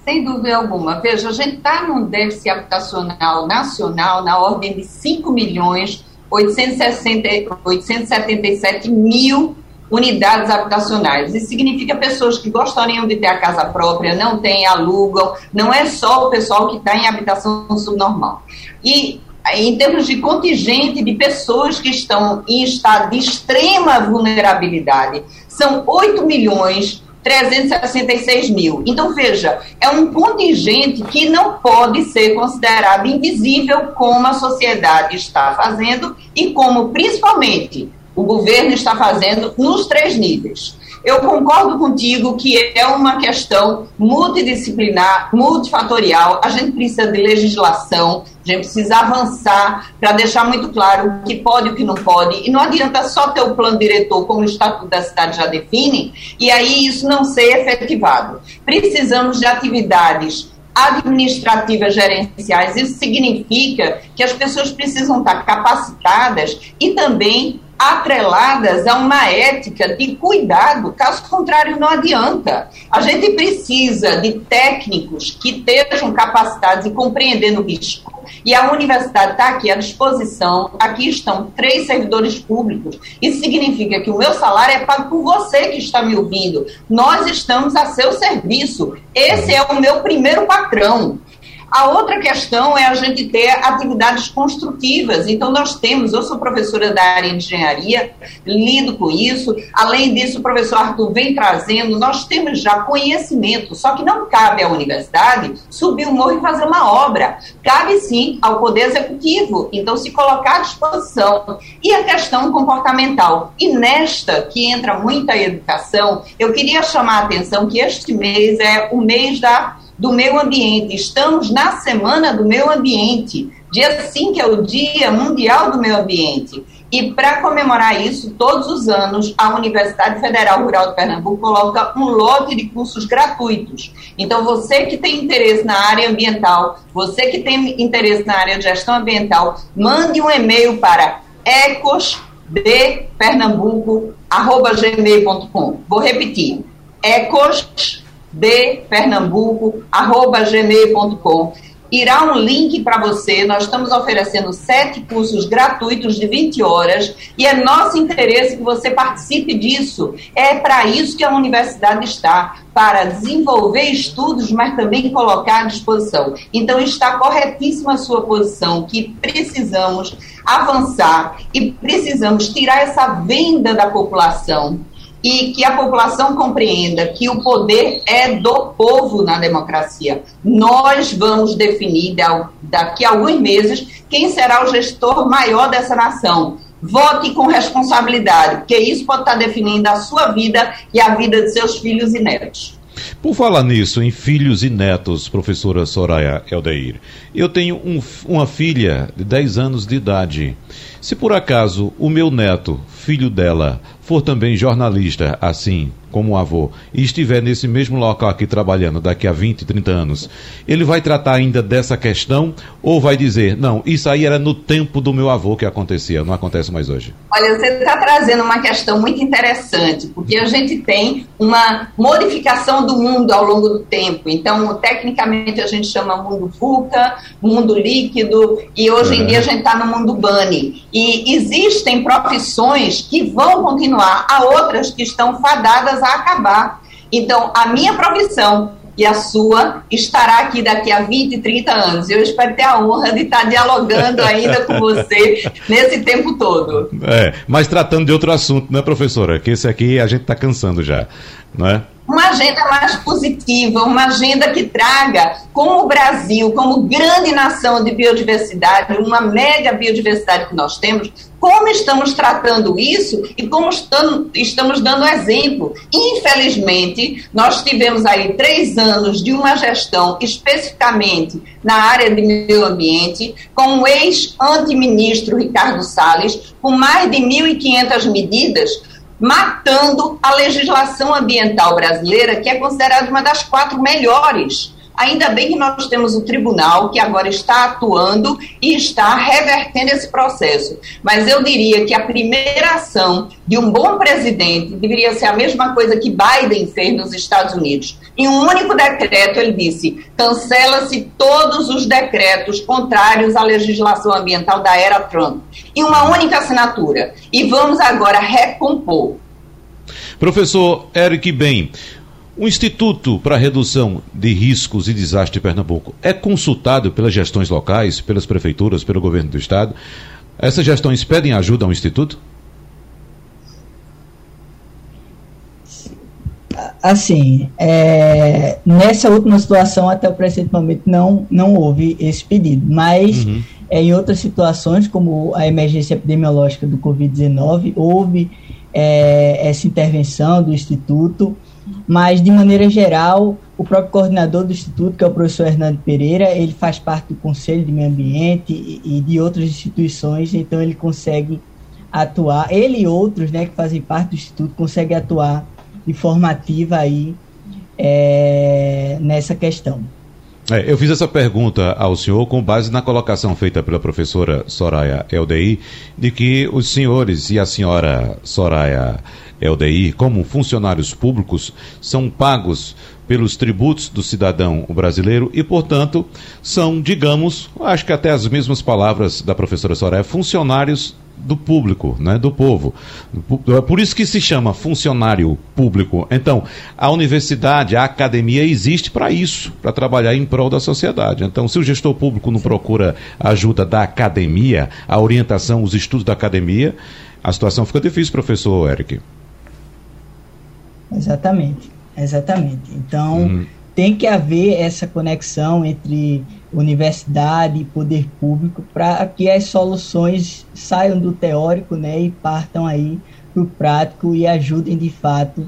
[SPEAKER 2] Sem dúvida alguma. Veja, a gente está num déficit habitacional nacional na ordem de 5 milhões 860, 877 mil unidades habitacionais. Isso significa pessoas que gostariam de ter a casa própria, não têm, alugam, não é só o pessoal que está em habitação subnormal. E em termos de contingente de pessoas que estão em estado de extrema vulnerabilidade, são 8 milhões 366 mil. Então, veja, é um contingente que não pode ser considerado invisível como a sociedade está fazendo e como, principalmente, o governo está fazendo nos três níveis. Eu concordo contigo que é uma questão multidisciplinar, multifatorial. A gente precisa de legislação, a gente precisa avançar para deixar muito claro o que pode e o que não pode. E não adianta só ter o plano diretor, como o Estatuto da Cidade já define, e aí isso não ser efetivado. Precisamos de atividades administrativas gerenciais. Isso significa que as pessoas precisam estar capacitadas e também atreladas a uma ética de cuidado, caso contrário, não adianta. A gente precisa de técnicos que estejam capacitados e compreendendo o risco. E a universidade está aqui à disposição. Aqui estão três servidores públicos. Isso significa que o meu salário é pago por você que está me ouvindo. Nós estamos a seu serviço. Esse é o meu primeiro patrão. A outra questão é a gente ter atividades construtivas. Então, nós temos, eu sou professora da área de engenharia, lido com isso. Além disso, o professor Arthur vem trazendo, nós temos já conhecimento, só que não cabe à universidade subir o morro e fazer uma obra. Cabe sim ao Poder Executivo. Então, se colocar à disposição. E a questão comportamental. E nesta, que entra muita educação, eu queria chamar a atenção que este mês é o mês da do meio ambiente. Estamos na Semana do Meio Ambiente, dia 5 é o Dia Mundial do Meio Ambiente. E para comemorar isso, todos os anos, a Universidade Federal Rural de Pernambuco coloca um lote de cursos gratuitos. Então, você que tem interesse na área ambiental, você que tem interesse na área de gestão ambiental, mande um e-mail para ecosdepernambuco.gmail.com. Vou repetir, ecos de. Irá um link para você. Nós estamos oferecendo sete cursos gratuitos de 20 horas e é nosso interesse que você participe disso. É para isso que a universidade está para desenvolver estudos, mas também colocar à disposição. Então, está corretíssima a sua posição, que precisamos avançar e precisamos tirar essa venda da população e que a população compreenda que o poder é do povo na democracia. Nós vamos definir daqui a alguns meses quem será o gestor maior dessa nação. Vote com responsabilidade, porque isso pode estar definindo a sua vida e a vida de seus filhos e netos.
[SPEAKER 1] Por falar nisso, em filhos e netos, professora Soraya Eldeir, eu tenho um, uma filha de 10 anos de idade. Se por acaso o meu neto, filho dela, for também jornalista, assim como o avô, e estiver nesse mesmo local aqui trabalhando daqui a 20, 30 anos, ele vai tratar ainda dessa questão ou vai dizer, não, isso aí era no tempo do meu avô que acontecia, não acontece mais hoje?
[SPEAKER 2] Olha, você está trazendo uma questão muito interessante, porque a gente tem uma modificação do mundo ao longo do tempo. Então, tecnicamente, a gente chama mundo VUCA, mundo líquido, e hoje em dia a gente está no mundo BANI. E existem profissões que vão continuar, há outras que estão fadadas a acabar. Então, a minha profissão e a sua estará aqui daqui a 20, 30 anos. Eu espero ter a honra de estar dialogando ainda com *laughs* você nesse tempo todo.
[SPEAKER 1] É, mas tratando de outro assunto, né, professora? Que esse aqui a gente está cansando já, não é?
[SPEAKER 2] uma agenda mais positiva, uma agenda que traga, como o Brasil, como grande nação de biodiversidade, uma mega biodiversidade que nós temos, como estamos tratando isso e como estamos dando exemplo. Infelizmente, nós tivemos aí três anos de uma gestão especificamente na área de meio ambiente, com o ex-antiministro Ricardo Salles, com mais de 1.500 medidas matando a legislação ambiental brasileira, que é considerada uma das quatro melhores. Ainda bem que nós temos o tribunal que agora está atuando e está revertendo esse processo. Mas eu diria que a primeira ação de um bom presidente deveria ser a mesma coisa que Biden fez nos Estados Unidos. Em um único decreto, ele disse: cancela-se todos os decretos contrários à legislação ambiental da era Trump. Em uma única assinatura. E vamos agora recompor.
[SPEAKER 1] Professor Eric Bem, o Instituto para Redução de Riscos e Desastres de Pernambuco é consultado pelas gestões locais, pelas prefeituras, pelo governo do estado. Essas gestões pedem ajuda ao Instituto?
[SPEAKER 3] Assim, é, nessa última situação, até o presente momento, não, não houve esse pedido, mas uhum. é, em outras situações, como a emergência epidemiológica do Covid-19, houve é, essa intervenção do Instituto mas de maneira geral, o próprio coordenador do instituto, que é o professor Hernando Pereira, ele faz parte do Conselho de Meio Ambiente e, e de outras instituições, então ele consegue atuar, ele e outros, né, que fazem parte do instituto, conseguem atuar de forma ativa aí é, nessa questão.
[SPEAKER 1] É, eu fiz essa pergunta ao senhor com base na colocação feita pela professora Soraya Eldeir, de que os senhores e a senhora Soraya Eldeir, como funcionários públicos, são pagos pelos tributos do cidadão brasileiro e, portanto, são, digamos, acho que até as mesmas palavras da professora Soraya, funcionários do público, né, do povo. É por isso que se chama funcionário público. Então, a universidade, a academia existe para isso, para trabalhar em prol da sociedade. Então, se o gestor público não procura a ajuda da academia, a orientação, os estudos da academia, a situação fica difícil, professor Eric.
[SPEAKER 3] Exatamente, exatamente. Então, uhum. tem que haver essa conexão entre universidade e poder público para que as soluções saiam do teórico né, e partam aí para o prático e ajudem de fato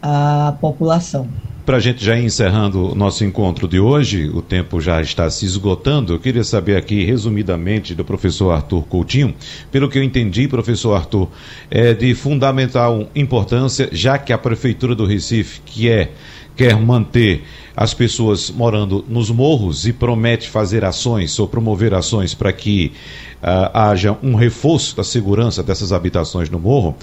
[SPEAKER 3] a população.
[SPEAKER 1] Para a gente já ir encerrando o nosso encontro de hoje, o tempo já está se esgotando. Eu queria saber aqui, resumidamente, do professor Arthur Coutinho. Pelo que eu entendi, professor Arthur, é de fundamental importância, já que a Prefeitura do Recife, que é quer manter as pessoas morando nos morros e promete fazer ações ou promover ações para que uh, haja um reforço da segurança dessas habitações no morro.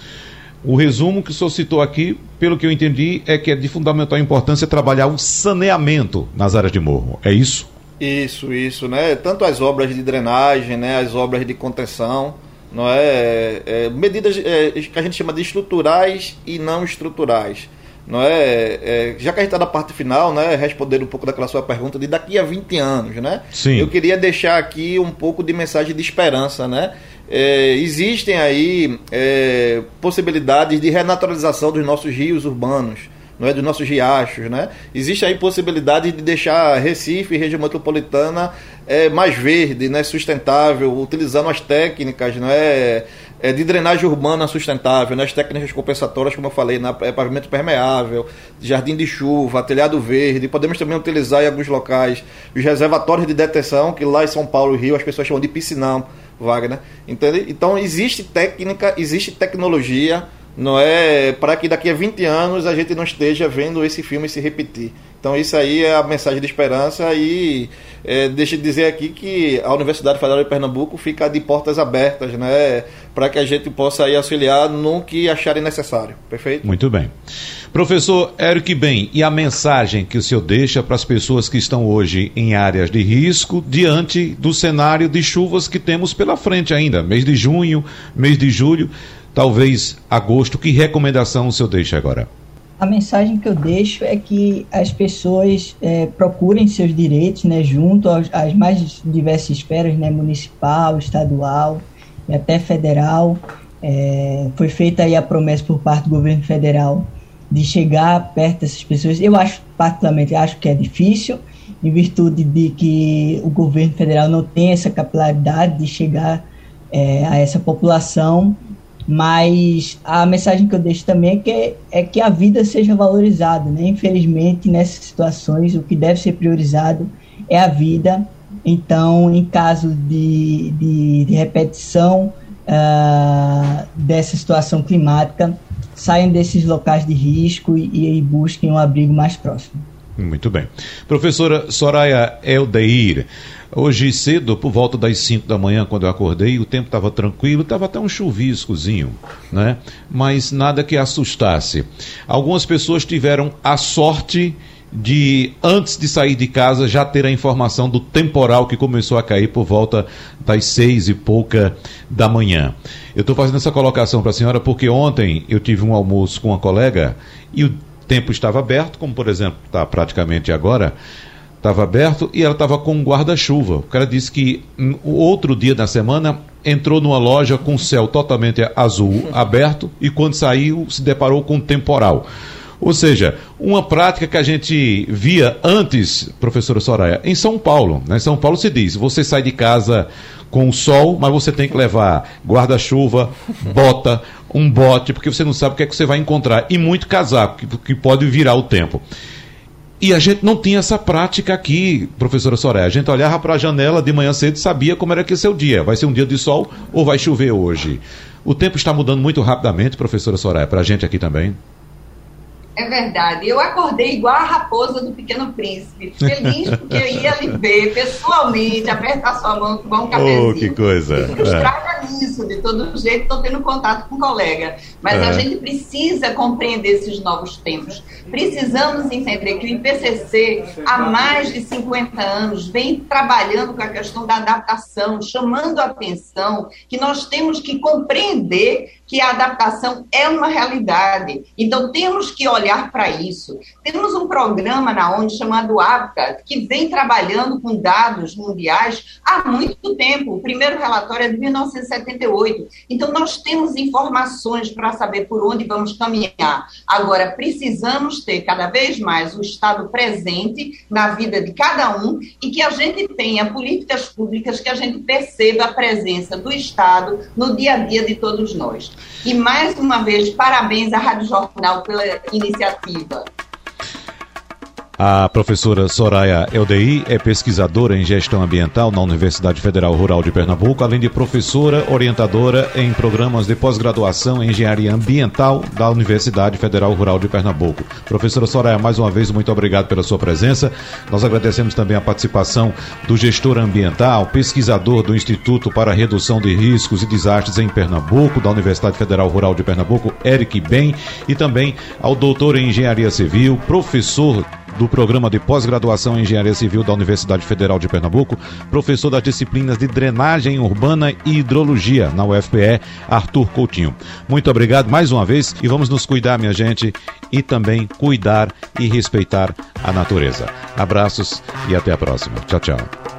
[SPEAKER 1] O resumo que o senhor citou aqui, pelo que eu entendi, é que é de fundamental importância trabalhar o saneamento nas áreas de morro. É isso?
[SPEAKER 4] Isso, isso, né? Tanto as obras de drenagem, né? As obras de contenção, não é? é, medidas é, que a gente chama de estruturais e não estruturais não é, é, já que a gente está na parte final, né, responder um pouco daquela sua pergunta de daqui a 20 anos, né?
[SPEAKER 1] Sim.
[SPEAKER 4] Eu queria deixar aqui um pouco de mensagem de esperança, né? É, existem aí é, possibilidades de renaturalização dos nossos rios urbanos, não é, dos nossos riachos, né? Existe aí possibilidade de deixar Recife e região metropolitana é, mais verde, né, sustentável, utilizando as técnicas, não é, é, de drenagem urbana sustentável, né, as técnicas compensatórias, como eu falei, na, é, pavimento permeável, jardim de chuva, telhado verde. Podemos também utilizar em alguns locais os reservatórios de detenção, que lá em São Paulo e Rio as pessoas chamam de piscinão, Wagner. Então existe técnica, existe tecnologia não é para que daqui a 20 anos a gente não esteja vendo esse filme se repetir. Então isso aí é a mensagem de esperança e é, deixa de dizer aqui que a Universidade Federal de Pernambuco fica de portas abertas, né, para que a gente possa aí auxiliar no que acharem necessário. Perfeito?
[SPEAKER 1] Muito bem. Professor Eric Bem, e a mensagem que o senhor deixa para as pessoas que estão hoje em áreas de risco diante do cenário de chuvas que temos pela frente ainda, mês de junho, mês de julho talvez agosto. Que recomendação o senhor deixa agora?
[SPEAKER 3] A mensagem que eu deixo é que as pessoas é, procurem seus direitos né, junto aos, às mais diversas esferas, né, municipal, estadual e até federal. É, foi feita aí a promessa por parte do governo federal de chegar perto dessas pessoas. Eu acho, particularmente, acho que é difícil, em virtude de que o governo federal não tem essa capilaridade de chegar é, a essa população mas a mensagem que eu deixo também é que, é que a vida seja valorizada, né? Infelizmente, nessas situações, o que deve ser priorizado é a vida. Então, em caso de, de, de repetição uh, dessa situação climática, saiam desses locais de risco e, e busquem um abrigo mais próximo.
[SPEAKER 1] Muito bem. Professora Soraya Eldeir, Hoje cedo, por volta das 5 da manhã, quando eu acordei, o tempo estava tranquilo, estava até um chuviscozinho, né? Mas nada que assustasse. Algumas pessoas tiveram a sorte de, antes de sair de casa, já ter a informação do temporal que começou a cair por volta das seis e pouca da manhã. Eu estou fazendo essa colocação para a senhora porque ontem eu tive um almoço com uma colega e o tempo estava aberto, como por exemplo está praticamente agora, estava aberto e ela estava com um guarda-chuva. O cara disse que um, outro dia da semana entrou numa loja com o céu totalmente azul aberto e quando saiu se deparou com um temporal. Ou seja, uma prática que a gente via antes, professora Soraya, em São Paulo. Né? Em São Paulo se diz: você sai de casa com o sol, mas você tem que levar guarda-chuva, bota, um bote, porque você não sabe o que é que você vai encontrar. E muito casaco, que pode virar o tempo. E a gente não tinha essa prática aqui, professora Soraya. A gente olhava para a janela de manhã cedo e sabia como era que o dia. Vai ser um dia de sol ou vai chover hoje? O tempo está mudando muito rapidamente, professora Soraya, para a gente aqui também.
[SPEAKER 2] É verdade. Eu acordei igual a raposa do Pequeno Príncipe, feliz porque eu ia lhe ver pessoalmente, apertar sua mão, tomar um cafezinho.
[SPEAKER 1] Oh, que coisa.
[SPEAKER 2] Frustrada é. nisso, de todo jeito, estou tendo contato com o colega. Mas é. a gente precisa compreender esses novos tempos. Precisamos entender que o IPCC, há mais de 50 anos, vem trabalhando com a questão da adaptação, chamando a atenção que nós temos que compreender que a adaptação é uma realidade. Então, temos que olhar para isso. Temos um programa na ONU chamado ABCA, que vem trabalhando com dados mundiais há muito tempo. O primeiro relatório é de 1978. Então, nós temos informações para saber por onde vamos caminhar. Agora, precisamos ter cada vez mais o Estado presente na vida de cada um e que a gente tenha políticas públicas que a gente perceba a presença do Estado no dia a dia de todos nós. E mais uma vez, parabéns à Rádio Jornal pela iniciativa.
[SPEAKER 1] A professora Soraya Eldei é pesquisadora em gestão ambiental na Universidade Federal Rural de Pernambuco, além de professora orientadora em programas de pós-graduação em engenharia ambiental da Universidade Federal Rural de Pernambuco. Professora Soraya, mais uma vez, muito obrigado pela sua presença. Nós agradecemos também a participação do gestor ambiental, pesquisador do Instituto para Redução de Riscos e Desastres em Pernambuco, da Universidade Federal Rural de Pernambuco, Eric Ben, e também ao doutor em engenharia civil, professor do Programa de Pós-Graduação em Engenharia Civil da Universidade Federal de Pernambuco, professor das disciplinas de Drenagem Urbana e Hidrologia na UFPE, Arthur Coutinho. Muito obrigado mais uma vez e vamos nos cuidar, minha gente, e também cuidar e respeitar a natureza. Abraços e até a próxima. Tchau, tchau.